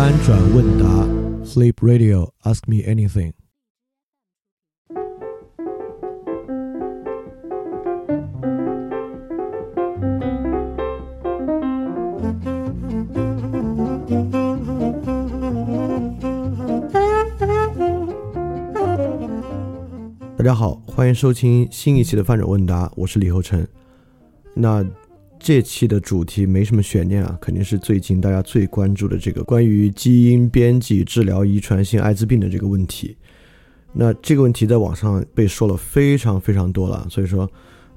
翻转问答，Flip Radio，Ask me anything。大家好，欢迎收听新一期的翻转问答，我是李厚成。那这期的主题没什么悬念啊，肯定是最近大家最关注的这个关于基因编辑治疗遗传性艾滋病的这个问题。那这个问题在网上被说了非常非常多了，所以说，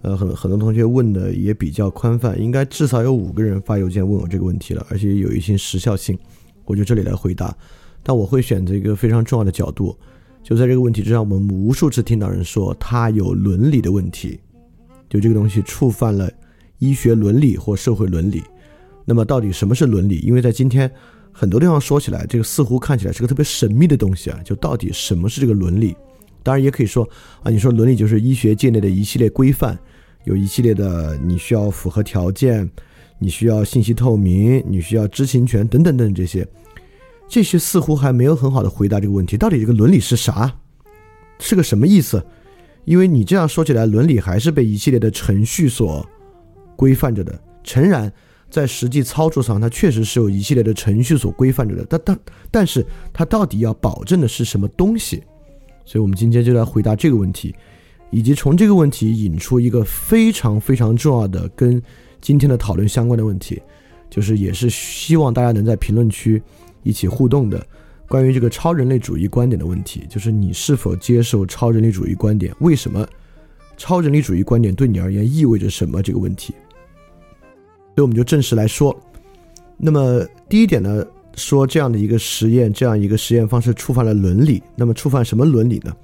呃，很很多同学问的也比较宽泛，应该至少有五个人发邮件问我这个问题了，而且有一些时效性，我就这里来回答。但我会选择一个非常重要的角度。就在这个问题之上，我们无数次听到人说他有伦理的问题，就这个东西触犯了医学伦理或社会伦理。那么到底什么是伦理？因为在今天很多地方说起来，这个似乎看起来是个特别神秘的东西啊。就到底什么是这个伦理？当然也可以说啊，你说伦理就是医学界内的一系列规范，有一系列的你需要符合条件，你需要信息透明，你需要知情权等等等这些。这些似乎还没有很好的回答这个问题，到底这个伦理是啥，是个什么意思？因为你这样说起来，伦理还是被一系列的程序所规范着的。诚然，在实际操作上，它确实是有一系列的程序所规范着的。但但但是，它到底要保证的是什么东西？所以我们今天就来回答这个问题，以及从这个问题引出一个非常非常重要的跟今天的讨论相关的问题，就是也是希望大家能在评论区。一起互动的关于这个超人类主义观点的问题，就是你是否接受超人类主义观点？为什么超人类主义观点对你而言意味着什么？这个问题，所以我们就正式来说。那么第一点呢，说这样的一个实验，这样一个实验方式触犯了伦理。那么触犯什么伦理呢？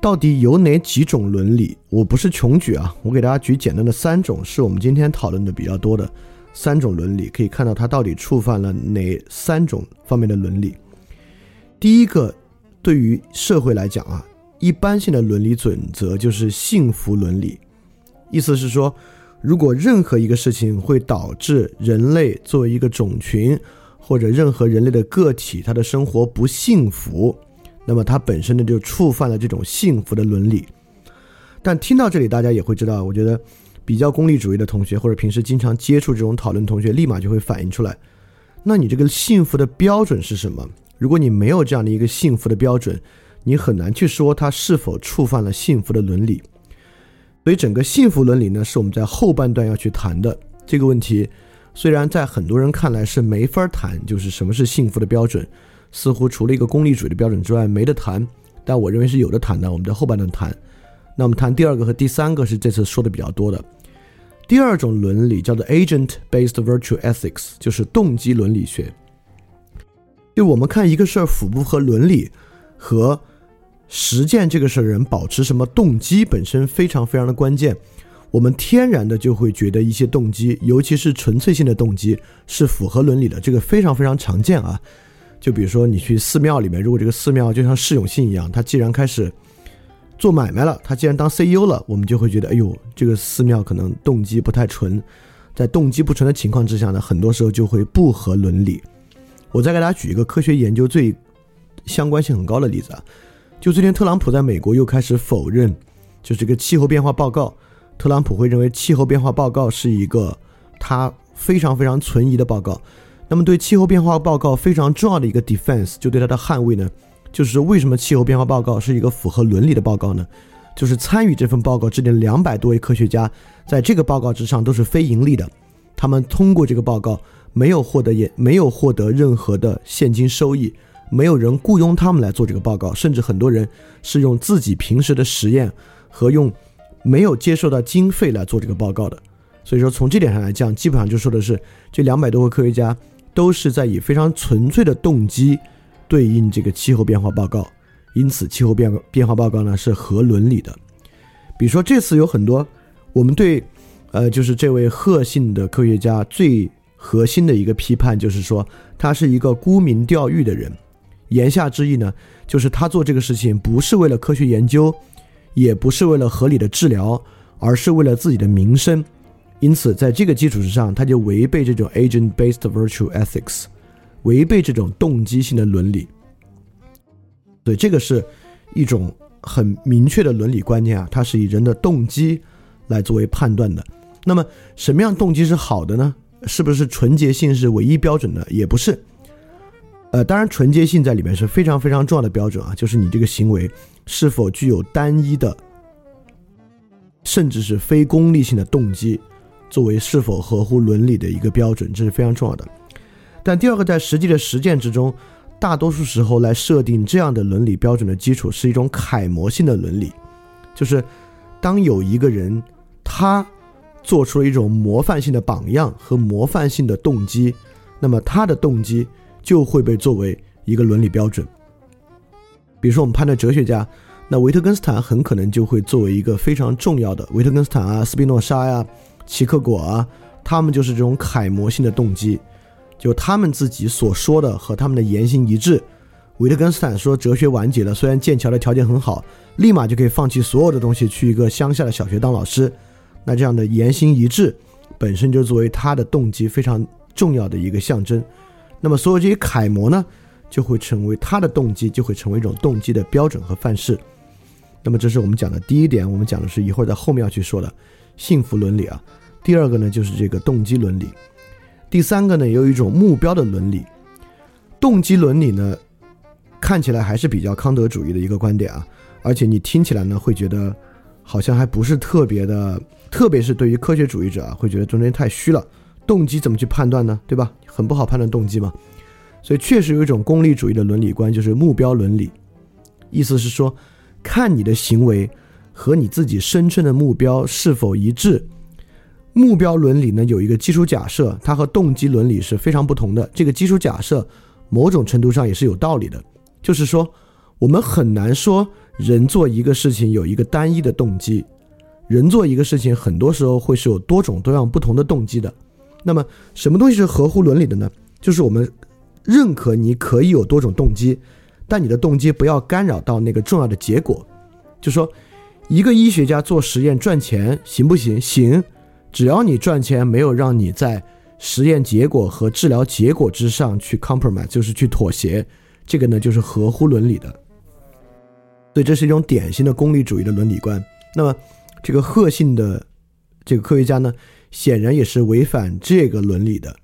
到底有哪几种伦理？我不是穷举啊，我给大家举简单的三种，是我们今天讨论的比较多的。三种伦理可以看到，它到底触犯了哪三种方面的伦理？第一个，对于社会来讲啊，一般性的伦理准则就是幸福伦理，意思是说，如果任何一个事情会导致人类作为一个种群或者任何人类的个体，他的生活不幸福，那么它本身呢就触犯了这种幸福的伦理。但听到这里，大家也会知道，我觉得。比较功利主义的同学，或者平时经常接触这种讨论同学，立马就会反映出来。那你这个幸福的标准是什么？如果你没有这样的一个幸福的标准，你很难去说它是否触犯了幸福的伦理。所以，整个幸福伦理呢，是我们在后半段要去谈的这个问题。虽然在很多人看来是没法谈，就是什么是幸福的标准，似乎除了一个功利主义的标准之外没得谈。但我认为是有的谈的。我们在后半段谈。那我们谈第二个和第三个是这次说的比较多的。第二种伦理叫做 agent-based virtue ethics，就是动机伦理学。就我们看一个事儿符不符合伦理，和实践这个事儿人保持什么动机本身非常非常的关键。我们天然的就会觉得一些动机，尤其是纯粹性的动机是符合伦理的，这个非常非常常见啊。就比如说你去寺庙里面，如果这个寺庙就像释永信一样，他既然开始。做买卖了，他既然当 CEO 了，我们就会觉得，哎呦，这个寺庙可能动机不太纯。在动机不纯的情况之下呢，很多时候就会不合伦理。我再给大家举一个科学研究最相关性很高的例子啊，就最近特朗普在美国又开始否认，就是这个气候变化报告。特朗普会认为气候变化报告是一个他非常非常存疑的报告。那么对气候变化报告非常重要的一个 defense，就对他的捍卫呢？就是为什么气候变化报告是一个符合伦理的报告呢？就是参与这份报告制定两百多位科学家，在这个报告之上都是非盈利的，他们通过这个报告没有获得也没有获得任何的现金收益，没有人雇佣他们来做这个报告，甚至很多人是用自己平时的实验和用没有接受到经费来做这个报告的。所以说从这点上来讲，基本上就说的是这两百多个科学家都是在以非常纯粹的动机。对应这个气候变化报告，因此气候变变化报告呢是合伦理的。比如说这次有很多我们对，呃，就是这位贺姓的科学家最核心的一个批判，就是说他是一个沽名钓誉的人。言下之意呢，就是他做这个事情不是为了科学研究，也不是为了合理的治疗，而是为了自己的名声。因此，在这个基础之上，他就违背这种 agent-based virtue ethics。违背这种动机性的伦理。对，这个是一种很明确的伦理观念啊，它是以人的动机来作为判断的。那么，什么样动机是好的呢？是不是纯洁性是唯一标准的？也不是。呃，当然，纯洁性在里面是非常非常重要的标准啊，就是你这个行为是否具有单一的，甚至是非功利性的动机，作为是否合乎伦理的一个标准，这是非常重要的。但第二个，在实际的实践之中，大多数时候来设定这样的伦理标准的基础是一种楷模性的伦理，就是当有一个人他做出了一种模范性的榜样和模范性的动机，那么他的动机。就会被作为一个伦理标准。比如说，我们判断哲学家，那维特根斯坦很可能就会作为一个非常重要的。维特根斯坦啊，斯宾诺莎呀，齐克果啊，他们就是这种楷模性的动机，就他们自己所说的和他们的言行一致。维特根斯坦说哲学完结了，虽然剑桥的条件很好，立马就可以放弃所有的东西，去一个乡下的小学当老师。那这样的言行一致，本身就作为他的动机非常重要的一个象征。那么，所有这些楷模呢，就会成为他的动机，就会成为一种动机的标准和范式。那么，这是我们讲的第一点。我们讲的是一会儿在后面要去说的幸福伦理啊。第二个呢，就是这个动机伦理。第三个呢，有一种目标的伦理。动机伦理呢，看起来还是比较康德主义的一个观点啊，而且你听起来呢，会觉得好像还不是特别的，特别是对于科学主义者啊，会觉得中间太虚了。动机怎么去判断呢？对吧？很不好判断动机嘛。所以确实有一种功利主义的伦理观，就是目标伦理。意思是说，看你的行为和你自己声称的目标是否一致。目标伦理呢有一个基础假设，它和动机伦理是非常不同的。这个基础假设某种程度上也是有道理的，就是说我们很难说人做一个事情有一个单一的动机，人做一个事情很多时候会是有多种多样不同的动机的。那么，什么东西是合乎伦理的呢？就是我们认可你可以有多种动机，但你的动机不要干扰到那个重要的结果。就说，一个医学家做实验赚钱行不行？行，只要你赚钱没有让你在实验结果和治疗结果之上去 compromise，就是去妥协，这个呢就是合乎伦理的。所以这是一种典型的功利主义的伦理观。那么，这个赫信的这个科学家呢？显然也是违反这个伦理的，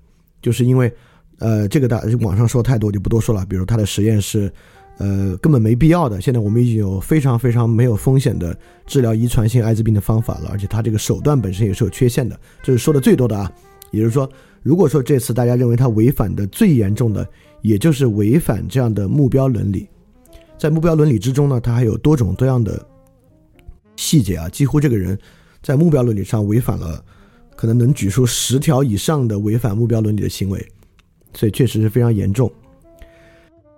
就是因为，呃，这个大网上说太多就不多说了。比如他的实验是，呃，根本没必要的。现在我们已经有非常非常没有风险的治疗遗传性艾滋病的方法了，而且他这个手段本身也是有缺陷的，这是说的最多的啊。也就是说，如果说这次大家认为他违反的最严重的，也就是违反这样的目标伦理，在目标伦理之中呢，他还有多种多样的细节啊，几乎这个人在目标伦理上违反了。可能能举出十条以上的违反目标伦理的行为，所以确实是非常严重。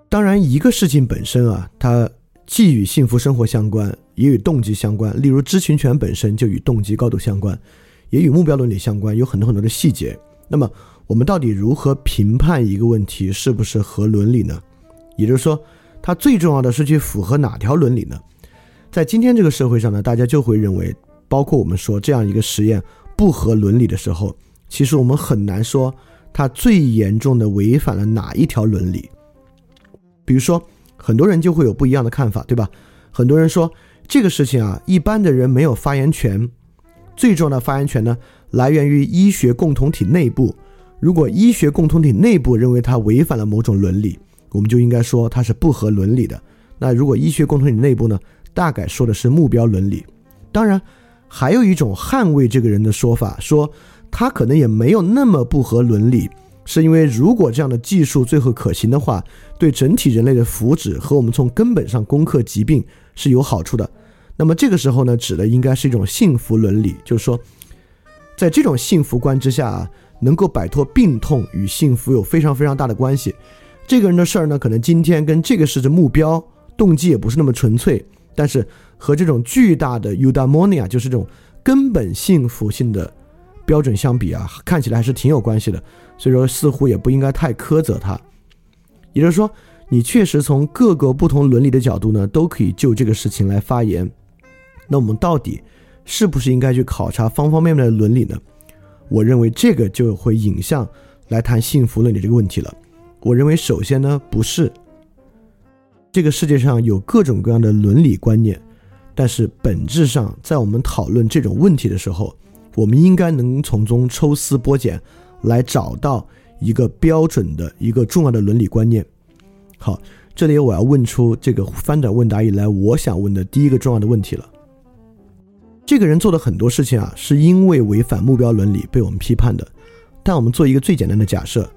当然，一个事情本身啊，它既与幸福生活相关，也与动机相关。例如，知情权本身就与动机高度相关，也与目标伦理相关，有很多很多的细节。那么，我们到底如何评判一个问题是不是合伦理呢？也就是说，它最重要的是去符合哪条伦理呢？在今天这个社会上呢，大家就会认为，包括我们说这样一个实验。不合伦理的时候，其实我们很难说它最严重的违反了哪一条伦理。比如说，很多人就会有不一样的看法，对吧？很多人说这个事情啊，一般的人没有发言权，最重要的发言权呢，来源于医学共同体内部。如果医学共同体内部认为它违反了某种伦理，我们就应该说它是不合伦理的。那如果医学共同体内部呢，大概说的是目标伦理。当然。还有一种捍卫这个人的说法，说他可能也没有那么不合伦理，是因为如果这样的技术最后可行的话，对整体人类的福祉和我们从根本上攻克疾病是有好处的。那么这个时候呢，指的应该是一种幸福伦理，就是说，在这种幸福观之下啊，能够摆脱病痛与幸福有非常非常大的关系。这个人的事儿呢，可能今天跟这个事的目标动机也不是那么纯粹，但是。和这种巨大的 eudaimonia，就是这种根本幸福性的标准相比啊，看起来还是挺有关系的。所以说，似乎也不应该太苛责他。也就是说，你确实从各个不同伦理的角度呢，都可以就这个事情来发言。那我们到底是不是应该去考察方方面面的伦理呢？我认为这个就会引向来谈幸福伦理这个问题了。我认为首先呢不是。这个世界上有各种各样的伦理观念，但是本质上，在我们讨论这种问题的时候，我们应该能从中抽丝剥茧，来找到一个标准的一个重要的伦理观念。好，这里我要问出这个翻转问答以来我想问的第一个重要的问题了。这个人做的很多事情啊，是因为违反目标伦理被我们批判的。但我们做一个最简单的假设：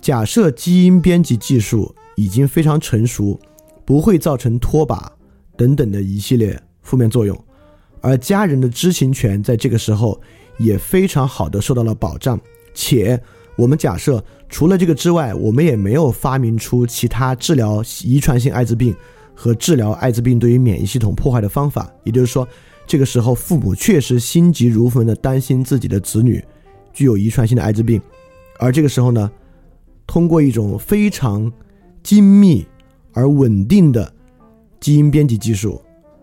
假设基因编辑技术已经非常成熟，不会造成拖把等等的一系列负面作用，而家人的知情权在这个时候也非常好的受到了保障，且我们假设除了这个之外，我们也没有发明出其他治疗遗传性艾滋病和治疗艾滋病对于免疫系统破坏的方法，也就是说。这个时候，父母确实心急如焚的担心自己的子女具有遗传性的艾滋病，而这个时候呢，通过一种非常精密而稳定的基因编辑技术，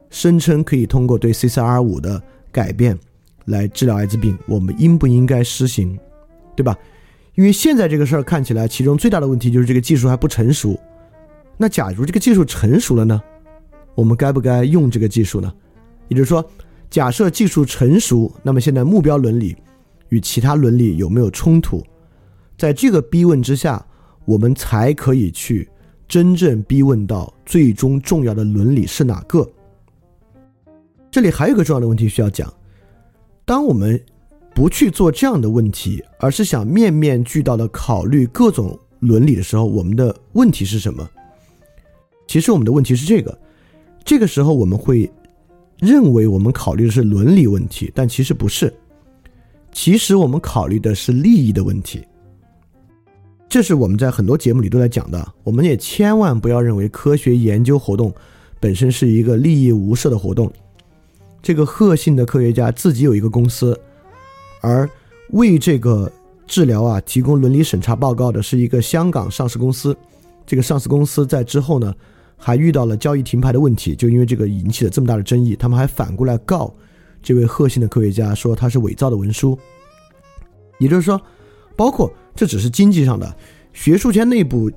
声称可以通过对 CCR5 的改变来治疗艾滋病，我们应不应该施行？对吧？因为现在这个事儿看起来，其中最大的问题就是这个技术还不成熟。那假如这个技术成熟了呢？我们该不该用这个技术呢？也就是说，假设技术成熟，那么现在目标伦理与其他伦理有没有冲突？在这个逼问之下，我们才可以去真正逼问到最终重要的伦理是哪个。这里还有一个重要的问题需要讲：当我们不去做这样的问题，而是想面面俱到的考虑各种伦理的时候，我们的问题是什么？其实我们的问题是这个：这个时候我们会。认为我们考虑的是伦理问题，但其实不是。其实我们考虑的是利益的问题。这是我们在很多节目里都在讲的。我们也千万不要认为科学研究活动本身是一个利益无涉的活动。这个贺姓的科学家自己有一个公司，而为这个治疗啊提供伦理审查报告的是一个香港上市公司。这个上市公司在之后呢？还遇到了交易停牌的问题，就因为这个引起了这么大的争议，他们还反过来告这位贺姓的科学家，说他是伪造的文书。也就是说，包括这只是经济上的，学术圈内部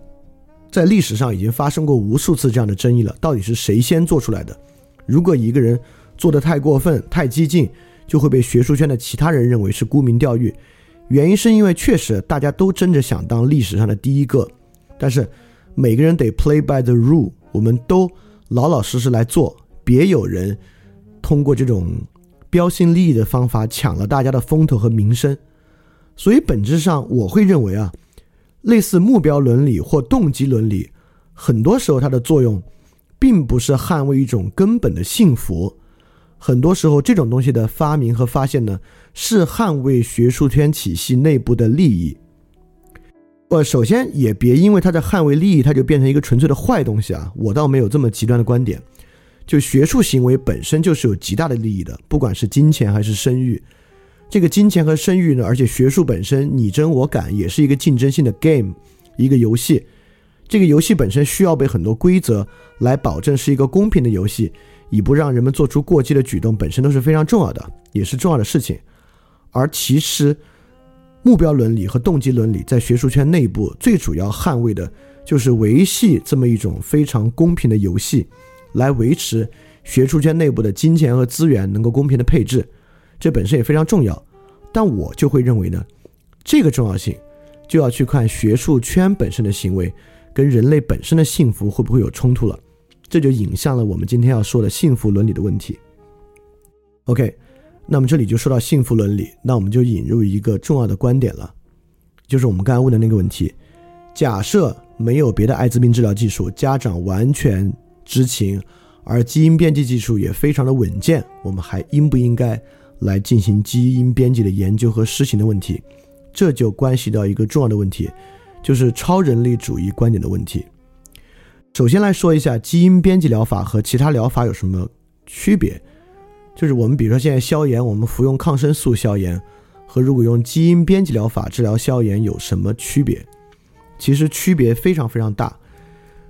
在历史上已经发生过无数次这样的争议了，到底是谁先做出来的？如果一个人做的太过分、太激进，就会被学术圈的其他人认为是沽名钓誉。原因是因为确实大家都争着想当历史上的第一个，但是每个人得 play by the rule。我们都老老实实来做，别有人通过这种标新立异的方法抢了大家的风头和名声。所以本质上，我会认为啊，类似目标伦理或动机伦理，很多时候它的作用，并不是捍卫一种根本的幸福。很多时候，这种东西的发明和发现呢，是捍卫学术圈体系内部的利益。呃，首先也别因为它在捍卫利益，它就变成一个纯粹的坏东西啊！我倒没有这么极端的观点。就学术行为本身就是有极大的利益的，不管是金钱还是声誉。这个金钱和声誉呢，而且学术本身你争我赶，也是一个竞争性的 game，一个游戏。这个游戏本身需要被很多规则来保证是一个公平的游戏，以不让人们做出过激的举动，本身都是非常重要的，也是重要的事情。而其实。目标伦理和动机伦理在学术圈内部最主要捍卫的就是维系这么一种非常公平的游戏，来维持学术圈内部的金钱和资源能够公平的配置，这本身也非常重要。但我就会认为呢，这个重要性就要去看学术圈本身的行为跟人类本身的幸福会不会有冲突了，这就引向了我们今天要说的幸福伦理的问题。OK。那么这里就说到幸福伦理，那我们就引入一个重要的观点了，就是我们刚才问的那个问题：假设没有别的艾滋病治疗技术，家长完全知情，而基因编辑技术也非常的稳健，我们还应不应该来进行基因编辑的研究和施行的问题？这就关系到一个重要的问题，就是超人类主义观点的问题。首先来说一下基因编辑疗法和其他疗法有什么区别。就是我们比如说现在消炎，我们服用抗生素消炎，和如果用基因编辑疗法治疗消炎有什么区别？其实区别非常非常大，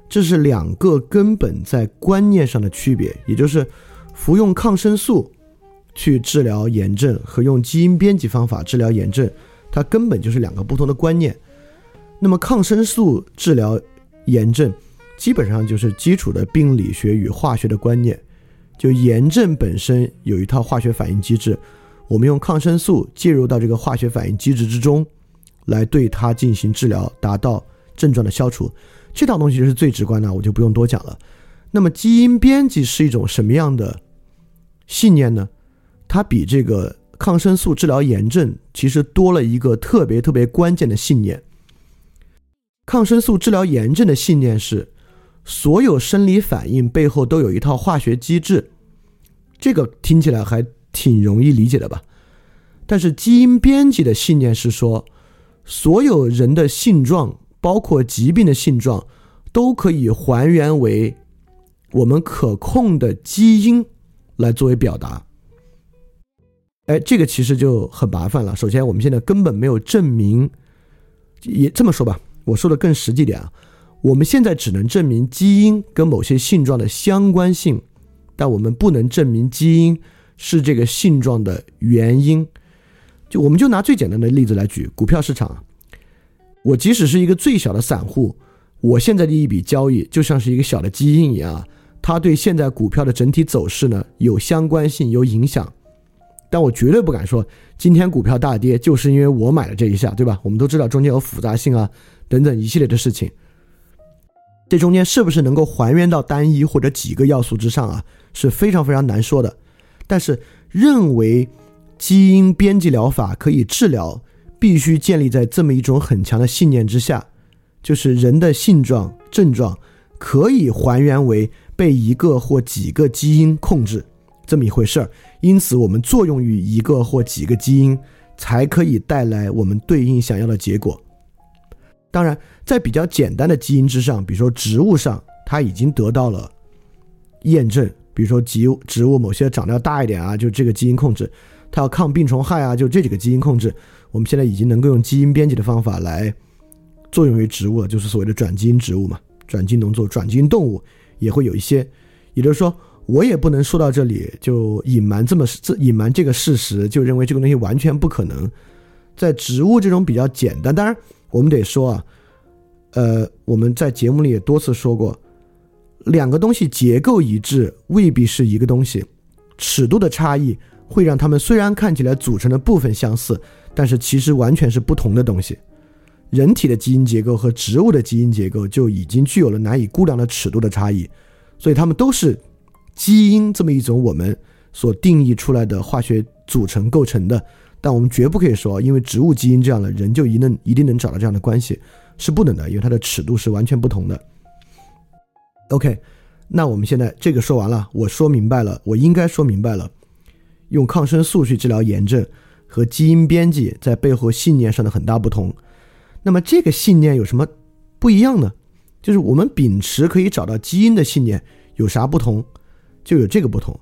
这是两个根本在观念上的区别，也就是服用抗生素去治疗炎症和用基因编辑方法治疗炎症，它根本就是两个不同的观念。那么抗生素治疗炎症，基本上就是基础的病理学与化学的观念。就炎症本身有一套化学反应机制，我们用抗生素介入到这个化学反应机制之中，来对它进行治疗，达到症状的消除。这套东西是最直观的，我就不用多讲了。那么基因编辑是一种什么样的信念呢？它比这个抗生素治疗炎症其实多了一个特别特别关键的信念。抗生素治疗炎症的信念是，所有生理反应背后都有一套化学机制。这个听起来还挺容易理解的吧？但是基因编辑的信念是说，所有人的性状，包括疾病的性状，都可以还原为。我们可控的基因来作为表达，哎，这个其实就很麻烦了。首先，我们现在根本没有证明，也这么说吧，我说的更实际点啊，我们现在只能证明基因跟某些性状的相关性，但我们不能证明基因是这个性状的原因。就我们就拿最简单的例子来举股票市场，我即使是一个最小的散户，我现在的一笔交易就像是一个小的基因一样。它对现在股票的整体走势呢有相关性、有影响，但我绝对不敢说今天股票大跌就是因为我买了这一下，对吧？我们都知道中间有复杂性啊等等一系列的事情，这中间是不是能够还原到单一或者几个要素之上啊，是非常非常难说的。但是认为基因编辑疗法可以治疗，必须建立在这么一种很强的信念之下，就是人的性状症状可以还原为。被一个或几个基因控制，这么一回事儿。因此，我们作用于一个或几个基因，才可以带来我们对应想要的结果。当然，在比较简单的基因之上，比如说植物上，它已经得到了验证。比如说，植植物某些长得要大一点啊，就这个基因控制；它要抗病虫害啊，就这几个基因控制。我们现在已经能够用基因编辑的方法来作用于植物了，就是所谓的转基因植物嘛，转基因农作物、转基因动物。也会有一些，也就是说，我也不能说到这里就隐瞒这么隐瞒这个事实，就认为这个东西完全不可能。在植物这种比较简单，当然我们得说啊，呃，我们在节目里也多次说过，两个东西结构一致未必是一个东西，尺度的差异会让它们虽然看起来组成的部分相似，但是其实完全是不同的东西。人体的基因结构和植物的基因结构就已经具有了难以估量的尺度的差异，所以它们都是基因这么一种我们所定义出来的化学组成构成的。但我们绝不可以说，因为植物基因这样的人就一能一定能找到这样的关系，是不能的，因为它的尺度是完全不同的。OK，那我们现在这个说完了，我说明白了，我应该说明白了，用抗生素去治疗炎症和基因编辑在背后信念上的很大不同。那么这个信念有什么不一样呢？就是我们秉持可以找到基因的信念有啥不同？就有这个不同。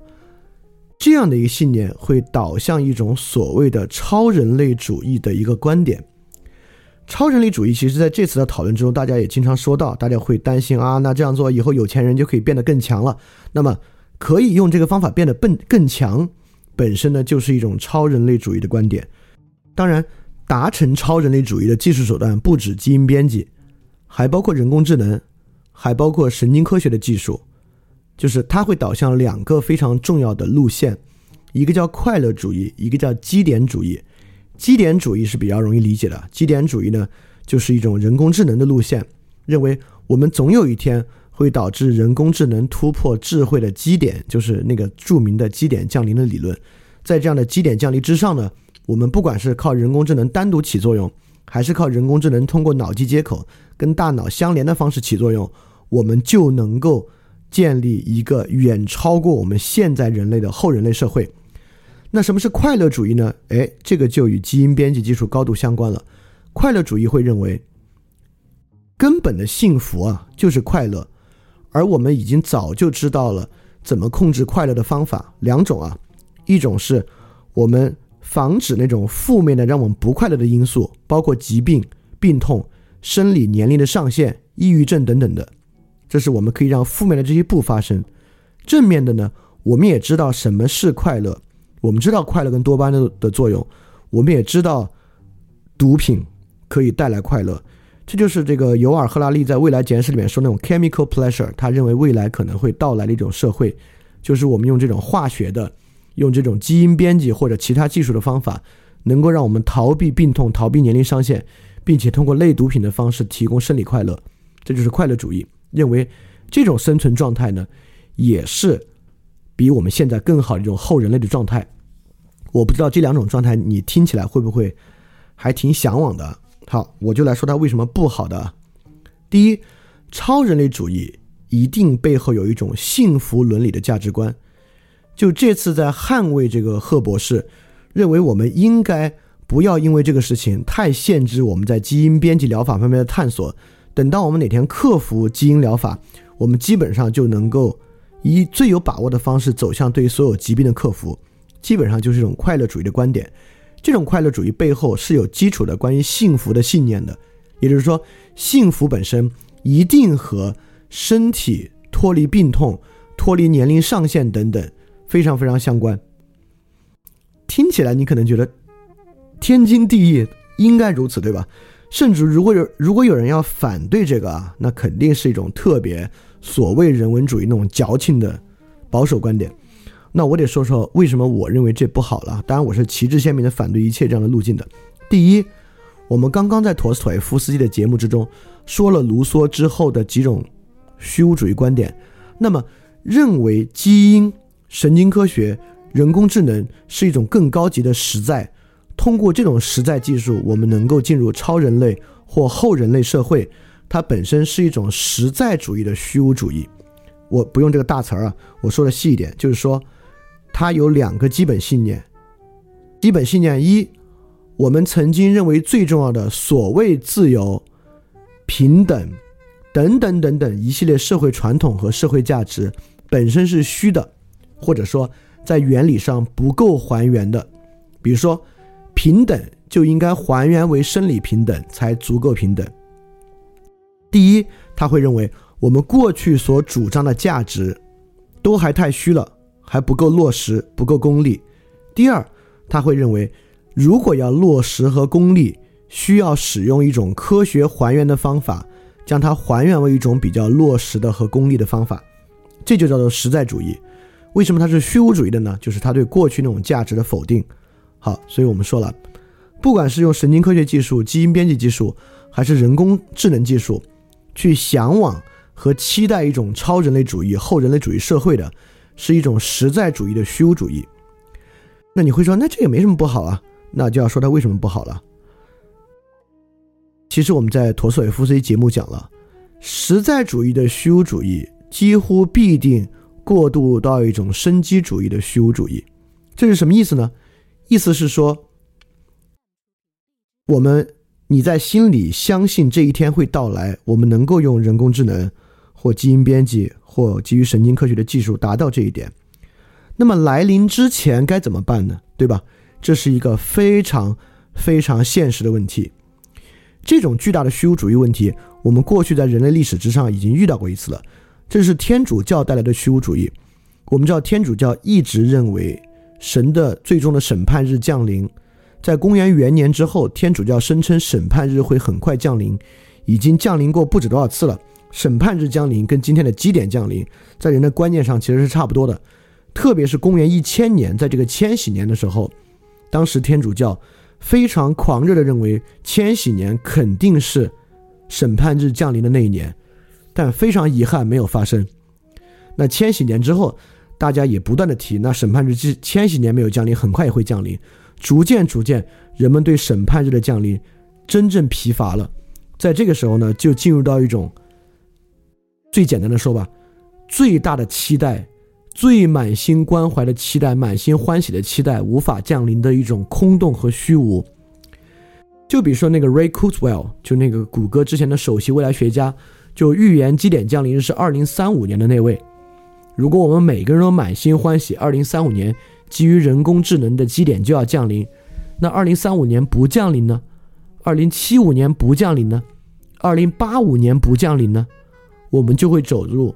这样的一个信念会导向一种所谓的超人类主义的一个观点。超人类主义其实在这次的讨论之中，大家也经常说到，大家会担心啊，那这样做以后有钱人就可以变得更强了。那么可以用这个方法变得更更强，本身呢就是一种超人类主义的观点。当然。达成超人类主义的技术手段不止基因编辑，还包括人工智能，还包括神经科学的技术。就是它会导向两个非常重要的路线，一个叫快乐主义，一个叫基点主义。基点主义是比较容易理解的，基点主义呢就是一种人工智能的路线，认为我们总有一天会导致人工智能突破智慧的基点，就是那个著名的基点降临的理论。在这样的基点降临之上呢？我们不管是靠人工智能单独起作用，还是靠人工智能通过脑机接口跟大脑相连的方式起作用，我们就能够建立一个远超过我们现在人类的后人类社会。那什么是快乐主义呢？哎，这个就与基因编辑技术高度相关了。快乐主义会认为，根本的幸福啊就是快乐，而我们已经早就知道了怎么控制快乐的方法。两种啊，一种是我们。防止那种负面的让我们不快乐的因素，包括疾病、病痛、生理年龄的上限、抑郁症等等的，这是我们可以让负面的这些不发生。正面的呢，我们也知道什么是快乐，我们知道快乐跟多巴胺的的作用，我们也知道毒品可以带来快乐。这就是这个尤尔·赫拉利在《未来简史》里面说那种 chemical pleasure，他认为未来可能会到来的一种社会，就是我们用这种化学的、用这种基因编辑或者其他技术的方法，能够让我们逃避病痛、逃避年龄上限，并且通过类毒品的方式提供生理快乐。这就是快乐主义，认为这种生存状态呢，也是比我们现在更好的一种后人类的状态。我不知道这两种状态你听起来会不会还挺向往的。好，我就来说它为什么不好的。第一，超人类主义一定背后有一种幸福伦理的价值观。就这次在捍卫这个贺博士，认为我们应该不要因为这个事情太限制我们在基因编辑疗法方面的探索。等到我们哪天克服基因疗法，我们基本上就能够以最有把握的方式走向对所有疾病的克服。基本上就是一种快乐主义的观点。这种快乐主义背后是有基础的关于幸福的信念的，也就是说，幸福本身一定和身体脱离病痛、脱离年龄上限等等非常非常相关。听起来你可能觉得天经地义，应该如此，对吧？甚至如果有如果有人要反对这个啊，那肯定是一种特别所谓人文主义那种矫情的保守观点。那我得说说为什么我认为这不好了。当然，我是旗帜鲜明的反对一切这样的路径的。第一，我们刚刚在陀思妥耶夫斯基的节目之中说了卢梭之后的几种虚无主义观点。那么，认为基因、神经科学、人工智能是一种更高级的实在，通过这种实在技术，我们能够进入超人类或后人类社会，它本身是一种实在主义的虚无主义。我不用这个大词儿啊，我说的细一点，就是说。它有两个基本信念，基本信念一，我们曾经认为最重要的所谓自由、平等等等等等一系列社会传统和社会价值本身是虚的，或者说在原理上不够还原的。比如说，平等就应该还原为生理平等才足够平等。第一，他会认为我们过去所主张的价值都还太虚了。还不够落实，不够功利。第二，他会认为，如果要落实和功利，需要使用一种科学还原的方法，将它还原为一种比较落实的和功利的方法，这就叫做实在主义。为什么它是虚无主义的呢？就是他对过去那种价值的否定。好，所以我们说了，不管是用神经科学技术、基因编辑技术，还是人工智能技术，去向往和期待一种超人类主义、后人类主义社会的。是一种实在主义的虚无主义，那你会说，那这也没什么不好啊？那就要说它为什么不好了。其实我们在陀思妥耶夫斯基节目讲了，实在主义的虚无主义几乎必定过渡到一种生机主义的虚无主义。这是什么意思呢？意思是说，我们你在心里相信这一天会到来，我们能够用人工智能或基因编辑。或基于神经科学的技术达到这一点，那么来临之前该怎么办呢？对吧？这是一个非常非常现实的问题。这种巨大的虚无主义问题，我们过去在人类历史之上已经遇到过一次了。这是天主教带来的虚无主义。我们知道天主教一直认为神的最终的审判日降临，在公元元年之后，天主教声称审判日会很快降临，已经降临过不止多少次了。审判日降临跟今天的基点降临，在人的观念上其实是差不多的。特别是公元一千年，在这个千禧年的时候，当时天主教非常狂热的认为千禧年肯定是审判日降临的那一年，但非常遗憾没有发生。那千禧年之后，大家也不断的提，那审判日千千禧年没有降临，很快也会降临。逐渐逐渐，人们对审判日的降临真正疲乏了。在这个时候呢，就进入到一种。最简单的说吧，最大的期待，最满心关怀的期待，满心欢喜的期待，无法降临的一种空洞和虚无。就比如说那个 Ray Kurzweil，就那个谷歌之前的首席未来学家，就预言基点降临日是二零三五年的那位。如果我们每个人都满心欢喜，二零三五年基于人工智能的基点就要降临，那二零三五年不降临呢？二零七五年不降临呢？二零八五年不降临呢？我们就会走入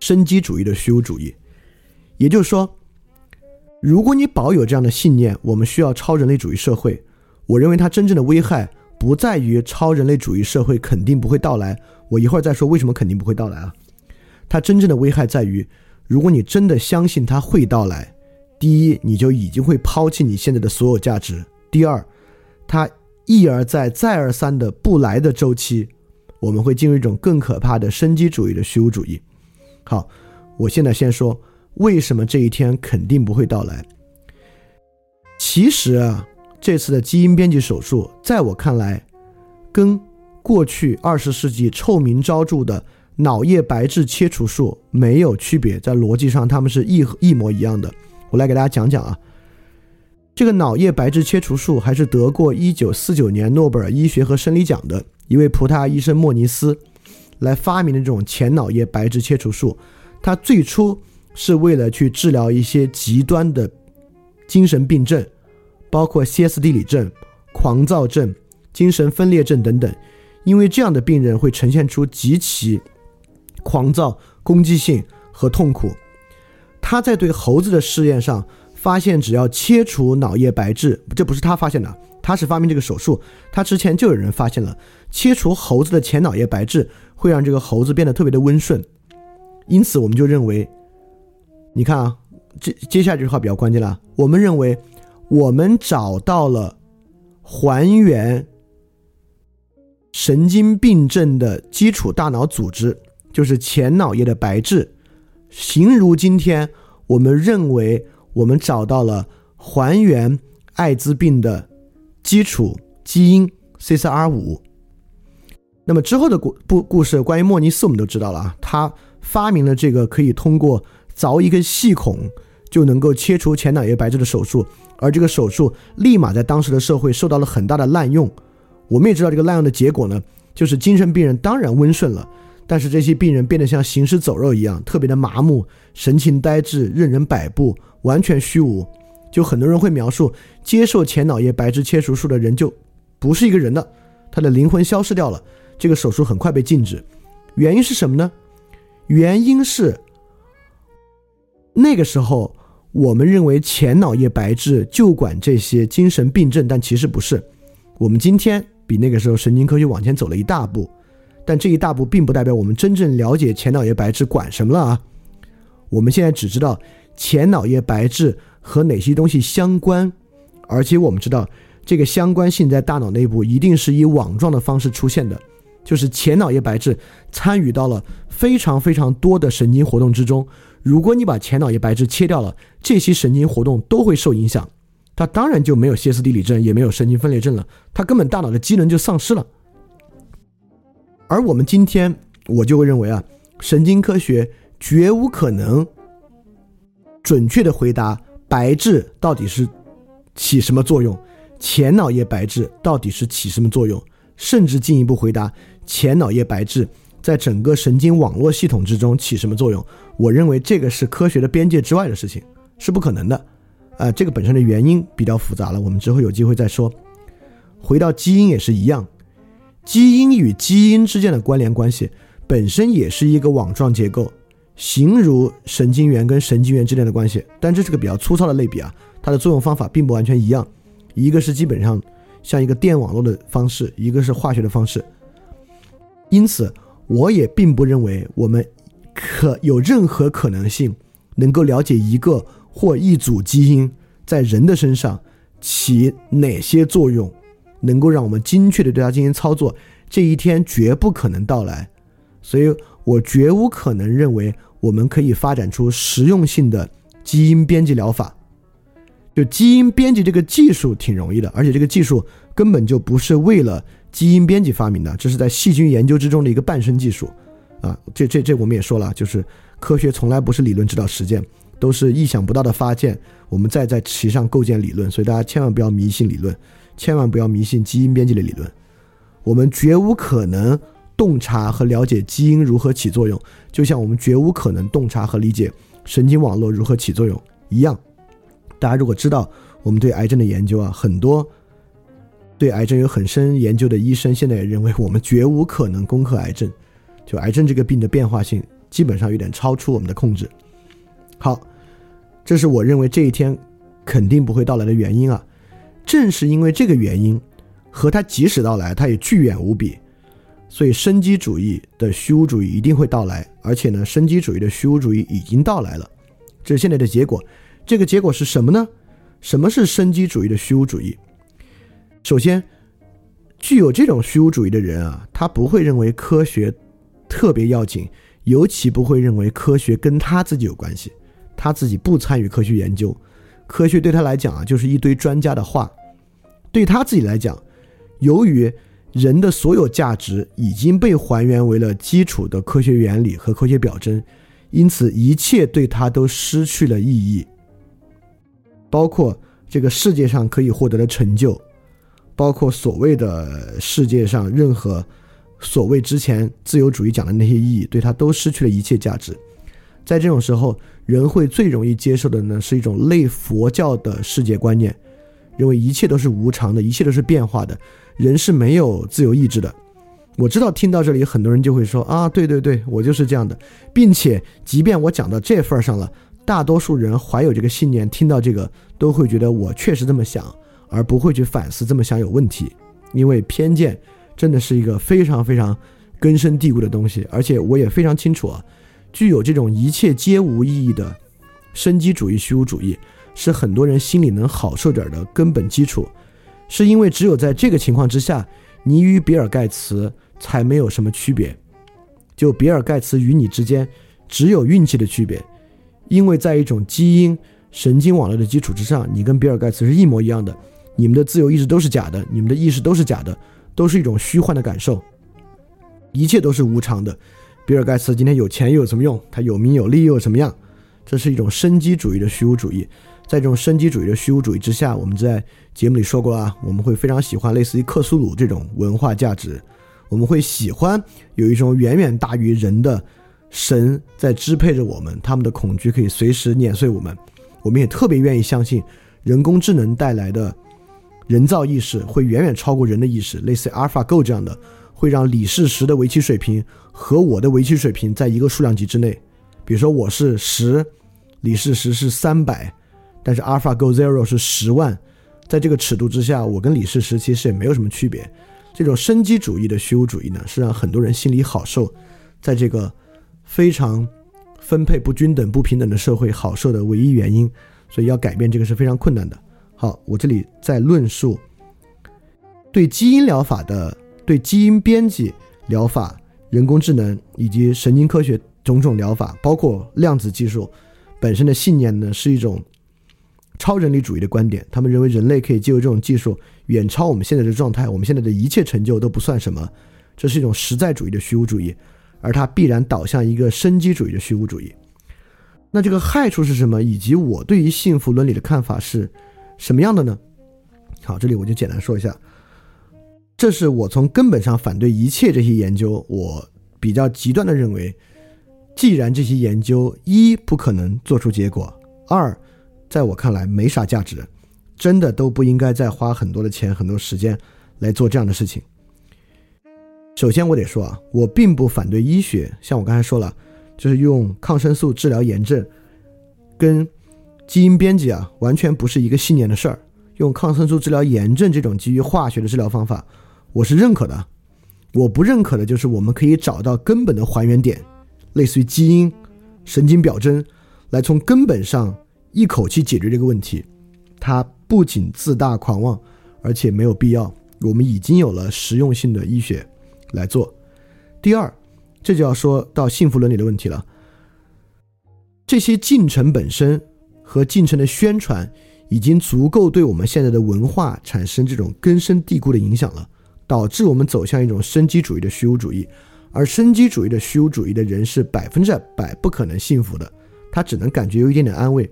生机主义的虚无主义，也就是说，如果你保有这样的信念，我们需要超人类主义社会。我认为它真正的危害不在于超人类主义社会肯定不会到来。我一会儿再说为什么肯定不会到来啊。它真正的危害在于，如果你真的相信它会到来，第一，你就已经会抛弃你现在的所有价值；第二，它一而再、再而三的不来的周期，我们会进入一种更可怕的生机主义的虚无主义。好，我现在先说为什么这一天肯定不会到来。其实啊，这次的基因编辑手术，在我看来，跟过去二十世纪臭名昭著的脑叶白质切除术没有区别，在逻辑上他们是一一模一样的。我来给大家讲讲啊，这个脑叶白质切除术还是得过一九四九年诺贝尔医学和生理奖的一位葡萄牙医生莫尼斯来发明的这种前脑叶白质切除术。他最初是为了去治疗一些极端的精神病症。包括歇斯底里症、狂躁症、精神分裂症等等，因为这样的病人会呈现出极其狂躁、攻击性和痛苦。他在对猴子的试验上发现，只要切除脑叶白质，这不是他发现的，他是发明这个手术。他之前就有人发现了，切除猴子的前脑叶白质会让这个猴子变得特别的温顺。因此，我们就认为，你看啊，接接下来这句话比较关键了，我们认为。我们找到了还原神经病症的基础大脑组织，就是前脑叶的白质。形如今天，我们认为我们找到了还原艾滋病的基础基因 CCR 五。那么之后的故故故事，关于莫尼斯，我们都知道了啊，他发明了这个可以通过凿一个细孔就能够切除前脑叶白质的手术。而这个手术立马在当时的社会受到了很大的滥用。我们也知道这个滥用的结果呢，就是精神病人当然温顺了，但是这些病人变得像行尸走肉一样，特别的麻木，神情呆滞，任人摆布，完全虚无。就很多人会描述，接受前脑叶白质切除术的人就不是一个人了，他的灵魂消失掉了。这个手术很快被禁止，原因是什么呢？原因是那个时候。我们认为前脑叶白质就管这些精神病症，但其实不是。我们今天比那个时候神经科学往前走了一大步，但这一大步并不代表我们真正了解前脑叶白质管什么了啊。我们现在只知道前脑叶白质和哪些东西相关，而且我们知道这个相关性在大脑内部一定是以网状的方式出现的，就是前脑叶白质参与到了非常非常多的神经活动之中。如果你把前脑叶白质切掉了，这些神经活动都会受影响，它当然就没有歇斯底里症，也没有神经分裂症了，它根本大脑的机能就丧失了。而我们今天，我就会认为啊，神经科学绝无可能准确的回答白质到底是起什么作用，前脑叶白质到底是起什么作用，甚至进一步回答前脑叶白质。在整个神经网络系统之中起什么作用？我认为这个是科学的边界之外的事情，是不可能的。呃，这个本身的原因比较复杂了，我们之后有机会再说。回到基因也是一样，基因与基因之间的关联关系本身也是一个网状结构，形如神经元跟神经元之间的关系。但这是个比较粗糙的类比啊，它的作用方法并不完全一样，一个是基本上像一个电网络的方式，一个是化学的方式。因此。我也并不认为我们可有任何可能性能够了解一个或一组基因在人的身上起哪些作用，能够让我们精确的对它进行操作。这一天绝不可能到来，所以我绝无可能认为我们可以发展出实用性的基因编辑疗法。就基因编辑这个技术挺容易的，而且这个技术根本就不是为了。基因编辑发明的，这是在细菌研究之中的一个伴生技术，啊，这这这我们也说了，就是科学从来不是理论指导实践，都是意想不到的发现，我们再在其上构建理论，所以大家千万不要迷信理论，千万不要迷信基因编辑的理论，我们绝无可能洞察和了解基因如何起作用，就像我们绝无可能洞察和理解神经网络如何起作用一样。大家如果知道我们对癌症的研究啊，很多。对癌症有很深研究的医生，现在也认为我们绝无可能攻克癌症。就癌症这个病的变化性，基本上有点超出我们的控制。好，这是我认为这一天肯定不会到来的原因啊。正是因为这个原因，和它即使到来，它也巨远无比。所以生机主义的虚无主义一定会到来，而且呢，生机主义的虚无主义已经到来了，这是现在的结果。这个结果是什么呢？什么是生机主义的虚无主义？首先，具有这种虚无主义的人啊，他不会认为科学特别要紧，尤其不会认为科学跟他自己有关系，他自己不参与科学研究，科学对他来讲啊，就是一堆专家的话。对他自己来讲，由于人的所有价值已经被还原为了基础的科学原理和科学表征，因此一切对他都失去了意义，包括这个世界上可以获得的成就，包括所谓的世界上任何所谓之前自由主义讲的那些意义，对他都失去了一切价值。在这种时候，人会最容易接受的呢，是一种类佛教的世界观念。认为一切都是无常的，一切都是变化的，人是没有自由意志的。我知道听到这里，很多人就会说啊，对对对，我就是这样的，并且即便我讲到这份儿上了，大多数人怀有这个信念，听到这个都会觉得我确实这么想，而不会去反思这么想有问题。因为偏见真的是一个非常非常根深蒂固的东西，而且我也非常清楚啊，具有这种一切皆无意义的生机主义、虚无主义。是很多人心里能好受点的根本基础，是因为只有在这个情况之下，你与比尔盖茨才没有什么区别。就比尔盖茨与你之间只有运气的区别，因为在一种基因神经网络的基础之上，你跟比尔盖茨是一模一样的，你们的自由意志都是假的，你们的意识都是假的，都是一种虚幻的感受，一切都是无常的。比尔盖茨今天有钱又有什么用？他有名有利又有什么样？这是一种生机主义的虚无主义。在这种生机主义的虚无主义之下，我们在节目里说过啊，我们会非常喜欢类似于克苏鲁这种文化价值，我们会喜欢有一种远远大于人的神在支配着我们，他们的恐惧可以随时碾碎我们。我们也特别愿意相信人工智能带来的人造意识会远远超过人的意识，类似 AlphaGo 这样的，会让李世石的围棋水平和我的围棋水平在一个数量级之内。比如说我是十，李世石是三百。但是 AlphaGo Zero 是十万，在这个尺度之下，我跟李世石其实也没有什么区别。这种生机主义的虚无主义呢，是让很多人心里好受，在这个非常分配不均等、不平等的社会好受的唯一原因。所以要改变这个是非常困难的。好，我这里在论述对基因疗法的、对基因编辑疗法、人工智能以及神经科学种种疗法，包括量子技术本身的信念呢，是一种。超人类主义的观点，他们认为人类可以借由这种技术远超我们现在的状态，我们现在的一切成就都不算什么。这是一种实在主义的虚无主义，而它必然导向一个生机主义的虚无主义。那这个害处是什么？以及我对于幸福伦理的看法是什么样的呢？好，这里我就简单说一下，这是我从根本上反对一切这些研究。我比较极端的认为，既然这些研究一不可能做出结果，二。在我看来没啥价值，真的都不应该再花很多的钱、很多时间来做这样的事情。首先，我得说啊，我并不反对医学，像我刚才说了，就是用抗生素治疗炎症，跟基因编辑啊，完全不是一个信念的事儿。用抗生素治疗炎症这种基于化学的治疗方法，我是认可的。我不认可的就是我们可以找到根本的还原点，类似于基因、神经表征，来从根本上。一口气解决这个问题，它不仅自大狂妄，而且没有必要。我们已经有了实用性的医学来做。第二，这就要说到幸福伦理的问题了。这些进程本身和进程的宣传，已经足够对我们现在的文化产生这种根深蒂固的影响了，导致我们走向一种生机主义的虚无主义。而生机主义的虚无主义的人是百分之百不可能幸福的，他只能感觉有一点点安慰。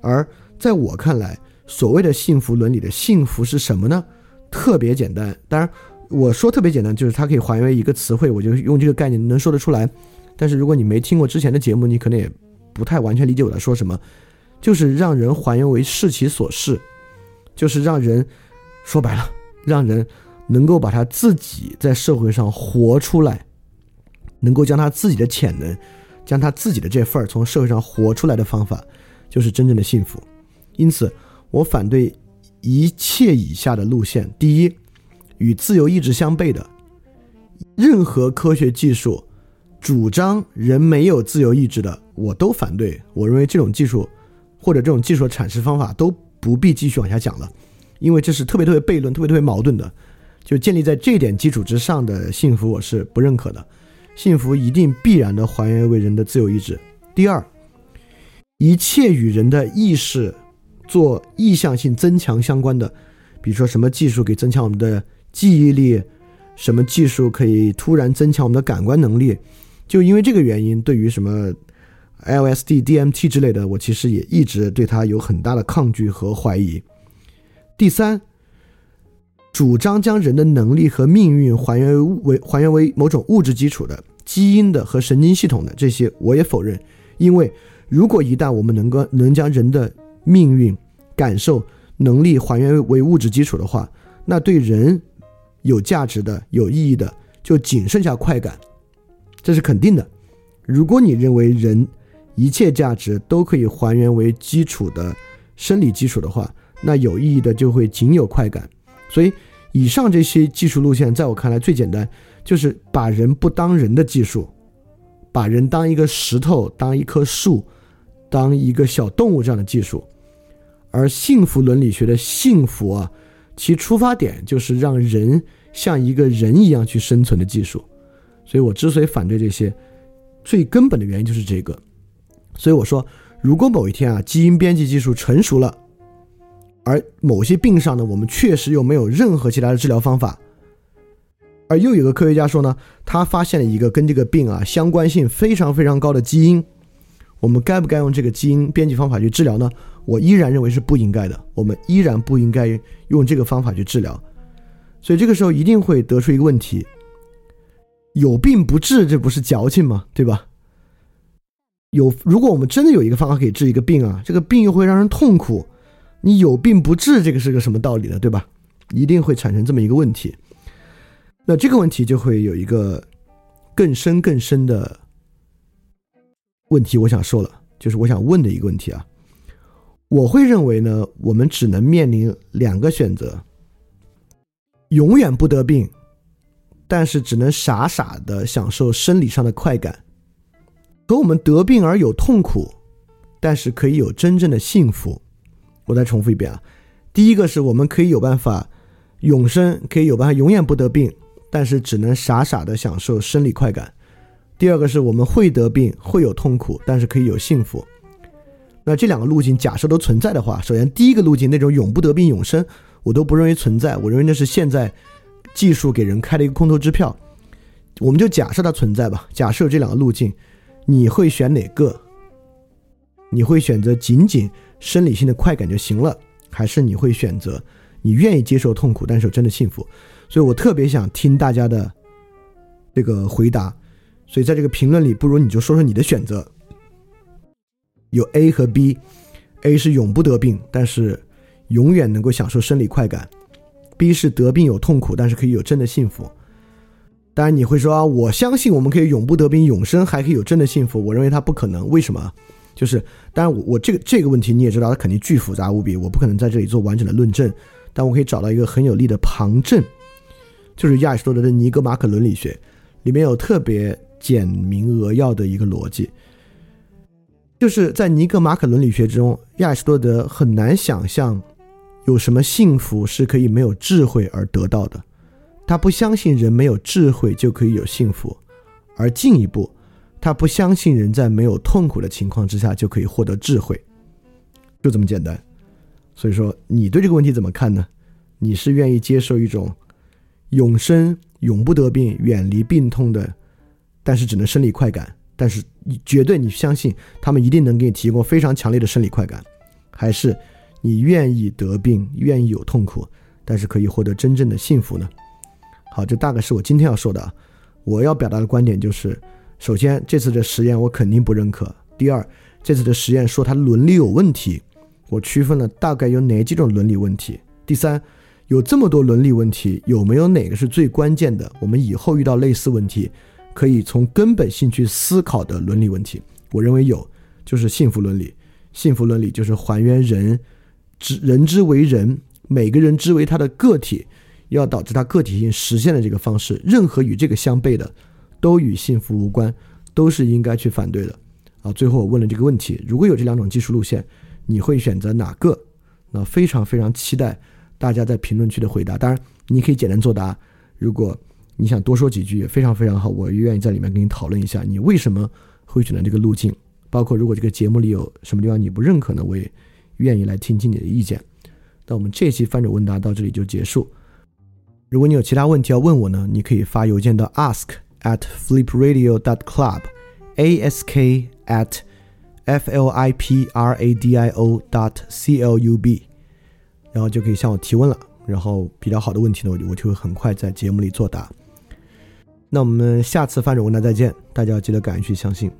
而在我看来，所谓的幸福伦理的幸福是什么呢？特别简单。当然，我说特别简单，就是它可以还原为一个词汇，我就用这个概念能说得出来。但是如果你没听过之前的节目，你可能也不太完全理解我在说什么。就是让人还原为视其所是，就是让人说白了，让人能够把他自己在社会上活出来，能够将他自己的潜能，将他自己的这份儿从社会上活出来的方法。就是真正的幸福，因此我反对一切以下的路线：第一，与自由意志相悖的。任何科学技术主张人没有自由意志的，我都反对。我认为这种技术或者这种技术的阐释方法都不必继续往下讲了，因为这是特别特别悖论、特别特别矛盾的。就建立在这点基础之上的幸福，我是不认可的。幸福一定必然的还原为人的自由意志。第二，一切与人的意识做意向性增强相关的，比如说什么技术可以增强我们的记忆力，什么技术可以突然增强我们的感官能力，就因为这个原因，对于什么 LSD、DMT 之类的，我其实也一直对它有很大的抗拒和怀疑。第三。主张将人的能力和命运还原为为还原为某种物质基础的基因的和神经系统的这些，我也否认。因为如果一旦我们能够能将人的命运、感受、能力还原为物质基础的话，那对人有价值的、有意义的就仅剩下快感，这是肯定的。如果你认为人一切价值都可以还原为基础的生理基础的话，那有意义的就会仅有快感。所以，以上这些技术路线，在我看来最简单，就是把人不当人的技术，把人当一个石头、当一棵树、当一个小动物这样的技术。而幸福伦理学的幸福啊，其出发点就是让人像一个人一样去生存的技术。所以我之所以反对这些，最根本的原因就是这个。所以我说，如果某一天啊，基因编辑技术成熟了，而某些病上呢，我们确实又没有任何其他的治疗方法。而又有个科学家说呢，他发现了一个跟这个病啊相关性非常非常高的基因，我们该不该用这个基因编辑方法去治疗呢？我依然认为是不应该的，我们依然不应该用这个方法去治疗。所以这个时候一定会得出一个问题：有病不治，这不是矫情吗？对吧？有，如果我们真的有一个方法可以治一个病啊，这个病又会让人痛苦。你有病不治，这个是个什么道理呢？对吧？一定会产生这么一个问题。那这个问题就会有一个更深更深的问题，我想说了，就是我想问的一个问题啊。我会认为呢，我们只能面临两个选择：永远不得病，但是只能傻傻的享受生理上的快感；和我们得病而有痛苦，但是可以有真正的幸福。我再重复一遍啊，第一个是我们可以有办法永生，可以有办法永远不得病，但是只能傻傻的享受生理快感；第二个是我们会得病，会有痛苦，但是可以有幸福。那这两个路径假设都存在的话，首先第一个路径那种永不得病永生，我都不认为存在，我认为那是现在技术给人开了一个空头支票。我们就假设它存在吧，假设这两个路径，你会选哪个？你会选择仅仅？生理性的快感就行了，还是你会选择你愿意接受痛苦，但是有真的幸福？所以我特别想听大家的这个回答。所以在这个评论里，不如你就说说你的选择。有 A 和 B，A 是永不得病，但是永远能够享受生理快感；B 是得病有痛苦，但是可以有真的幸福。当然你会说啊，我相信我们可以永不得病、永生，还可以有真的幸福。我认为它不可能，为什么？就是，当然我我这个这个问题你也知道，它肯定巨复杂无比，我不可能在这里做完整的论证，但我可以找到一个很有力的旁证，就是亚里士多德的尼格马可伦理学，里面有特别简明扼要的一个逻辑，就是在尼格马可伦理学中，亚里士多德很难想象有什么幸福是可以没有智慧而得到的，他不相信人没有智慧就可以有幸福，而进一步。他不相信人在没有痛苦的情况之下就可以获得智慧，就这么简单。所以说，你对这个问题怎么看呢？你是愿意接受一种永生、永不得病、远离病痛的，但是只能生理快感，但是你绝对你相信他们一定能给你提供非常强烈的生理快感，还是你愿意得病、愿意有痛苦，但是可以获得真正的幸福呢？好，这大概是我今天要说的。我要表达的观点就是。首先，这次的实验我肯定不认可。第二，这次的实验说它伦理有问题，我区分了大概有哪几种伦理问题。第三，有这么多伦理问题，有没有哪个是最关键的？我们以后遇到类似问题，可以从根本性去思考的伦理问题，我认为有，就是幸福伦理。幸福伦理就是还原人之人之为人，每个人之为他的个体，要导致他个体性实现的这个方式，任何与这个相悖的，都与幸福无关，都是应该去反对的。啊，最后我问了这个问题：如果有这两种技术路线，你会选择哪个？那非常非常期待大家在评论区的回答。当然，你可以简单作答。如果你想多说几句，也非常非常好，我愿意在里面跟你讨论一下你为什么会选择这个路径。包括如果这个节目里有什么地方你不认可呢，我也愿意来听听你的意见。那我们这期翻转问答到这里就结束。如果你有其他问题要问我呢，你可以发邮件到 ask at flipradio dot club，ask at f l i p r a d i o dot c l u b，然后就可以向我提问了。然后比较好的问题呢，我我就会很快在节目里作答。那我们下次翻转问答再见，大家要记得敢于去相信。